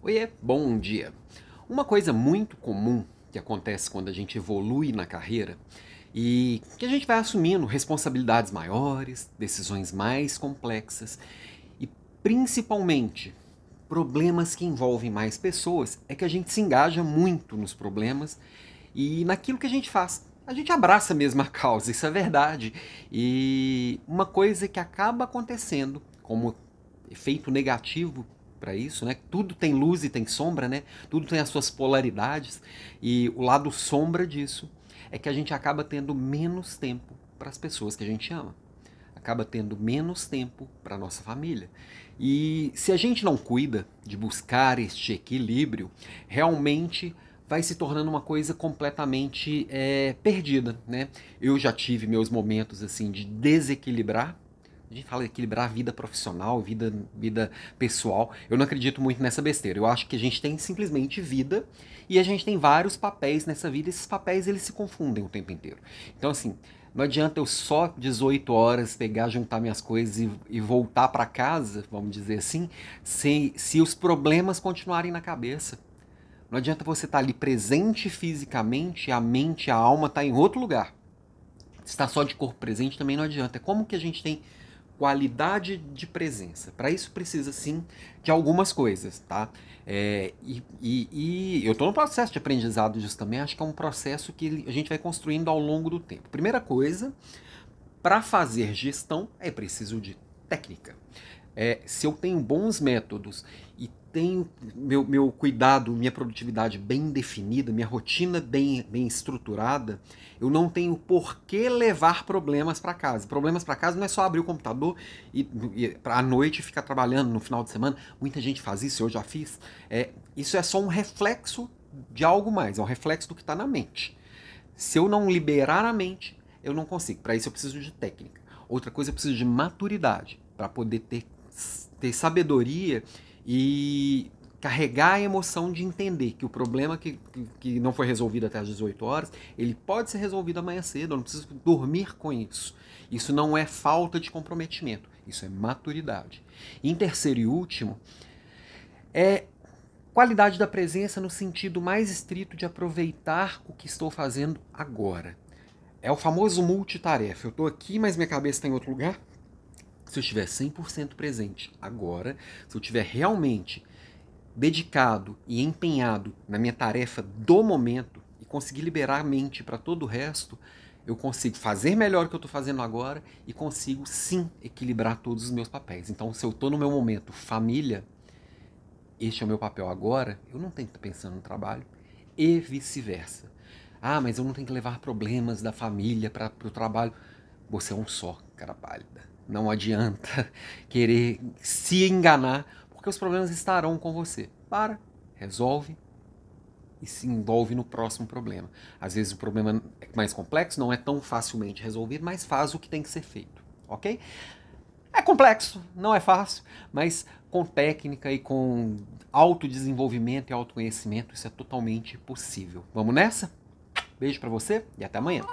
Oiê, bom dia. Uma coisa muito comum que acontece quando a gente evolui na carreira e que a gente vai assumindo responsabilidades maiores, decisões mais complexas e principalmente problemas que envolvem mais pessoas é que a gente se engaja muito nos problemas e naquilo que a gente faz. A gente abraça a causa, isso é verdade. E uma coisa que acaba acontecendo como efeito negativo para isso, né? Tudo tem luz e tem sombra, né? Tudo tem as suas polaridades e o lado sombra disso é que a gente acaba tendo menos tempo para as pessoas que a gente ama. Acaba tendo menos tempo para nossa família. E se a gente não cuida de buscar este equilíbrio, realmente vai se tornando uma coisa completamente é, perdida, né? Eu já tive meus momentos assim de desequilibrar a gente fala equilibrar a vida profissional, vida, vida pessoal. Eu não acredito muito nessa besteira. Eu acho que a gente tem simplesmente vida e a gente tem vários papéis nessa vida. E esses papéis eles se confundem o tempo inteiro. Então assim, não adianta eu só 18 horas pegar, juntar minhas coisas e, e voltar para casa, vamos dizer assim, se, se os problemas continuarem na cabeça. Não adianta você estar tá ali presente fisicamente, a mente, a alma está em outro lugar. Está só de corpo presente também não adianta. É como que a gente tem qualidade de presença. Para isso precisa sim de algumas coisas, tá? É, e, e, e, eu estou no processo de aprendizado disso também. Acho que é um processo que a gente vai construindo ao longo do tempo. Primeira coisa, para fazer gestão é preciso de técnica. É, se eu tenho bons métodos e tenho meu, meu cuidado, minha produtividade bem definida, minha rotina bem, bem estruturada, eu não tenho por que levar problemas para casa. Problemas para casa não é só abrir o computador e, e à noite ficar trabalhando no final de semana. Muita gente faz isso, eu já fiz. É, isso é só um reflexo de algo mais, é um reflexo do que está na mente. Se eu não liberar a mente, eu não consigo. Para isso eu preciso de técnica. Outra coisa, eu preciso de maturidade para poder ter, ter sabedoria e carregar a emoção de entender que o problema que, que, que, não foi resolvido até as 18 horas, ele pode ser resolvido amanhã cedo, eu não preciso dormir com isso. Isso não é falta de comprometimento, isso é maturidade. Em terceiro e último, é qualidade da presença no sentido mais estrito de aproveitar o que estou fazendo agora. É o famoso multitarefa. Eu estou aqui, mas minha cabeça está em outro lugar se eu estiver 100% presente agora, se eu estiver realmente dedicado e empenhado na minha tarefa do momento e conseguir liberar a mente para todo o resto, eu consigo fazer melhor o que eu estou fazendo agora e consigo sim equilibrar todos os meus papéis. Então, se eu estou no meu momento família, este é o meu papel agora, eu não tenho que estar pensando no trabalho e vice-versa. Ah, mas eu não tenho que levar problemas da família para o trabalho. Você é um só, cara pálida. Não adianta querer se enganar, porque os problemas estarão com você. Para, resolve e se envolve no próximo problema. Às vezes o problema é mais complexo, não é tão facilmente resolvido, mas faz o que tem que ser feito, ok? É complexo, não é fácil, mas com técnica e com autodesenvolvimento e autoconhecimento isso é totalmente possível. Vamos nessa? Beijo para você e até amanhã.